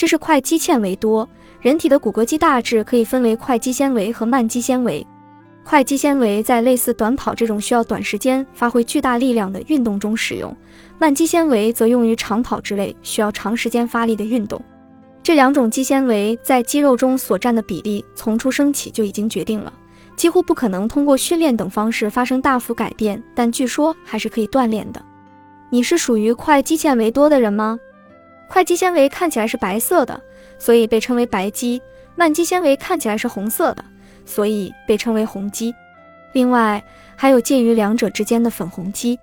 这是块肌纤维多。人体的骨骼肌大致可以分为快肌纤维和慢肌纤维。快肌纤维在类似短跑这种需要短时间发挥巨大力量的运动中使用，慢肌纤维则用于长跑之类需要长时间发力的运动。这两种肌纤维在肌肉中所占的比例从出生起就已经决定了，几乎不可能通过训练等方式发生大幅改变，但据说还是可以锻炼的。你是属于快肌纤维多的人吗？块肌纤维看起来是白色的，所以被称为白肌；慢肌纤维看起来是红色的。所以被称为红肌，另外还有介于两者之间的粉红肌。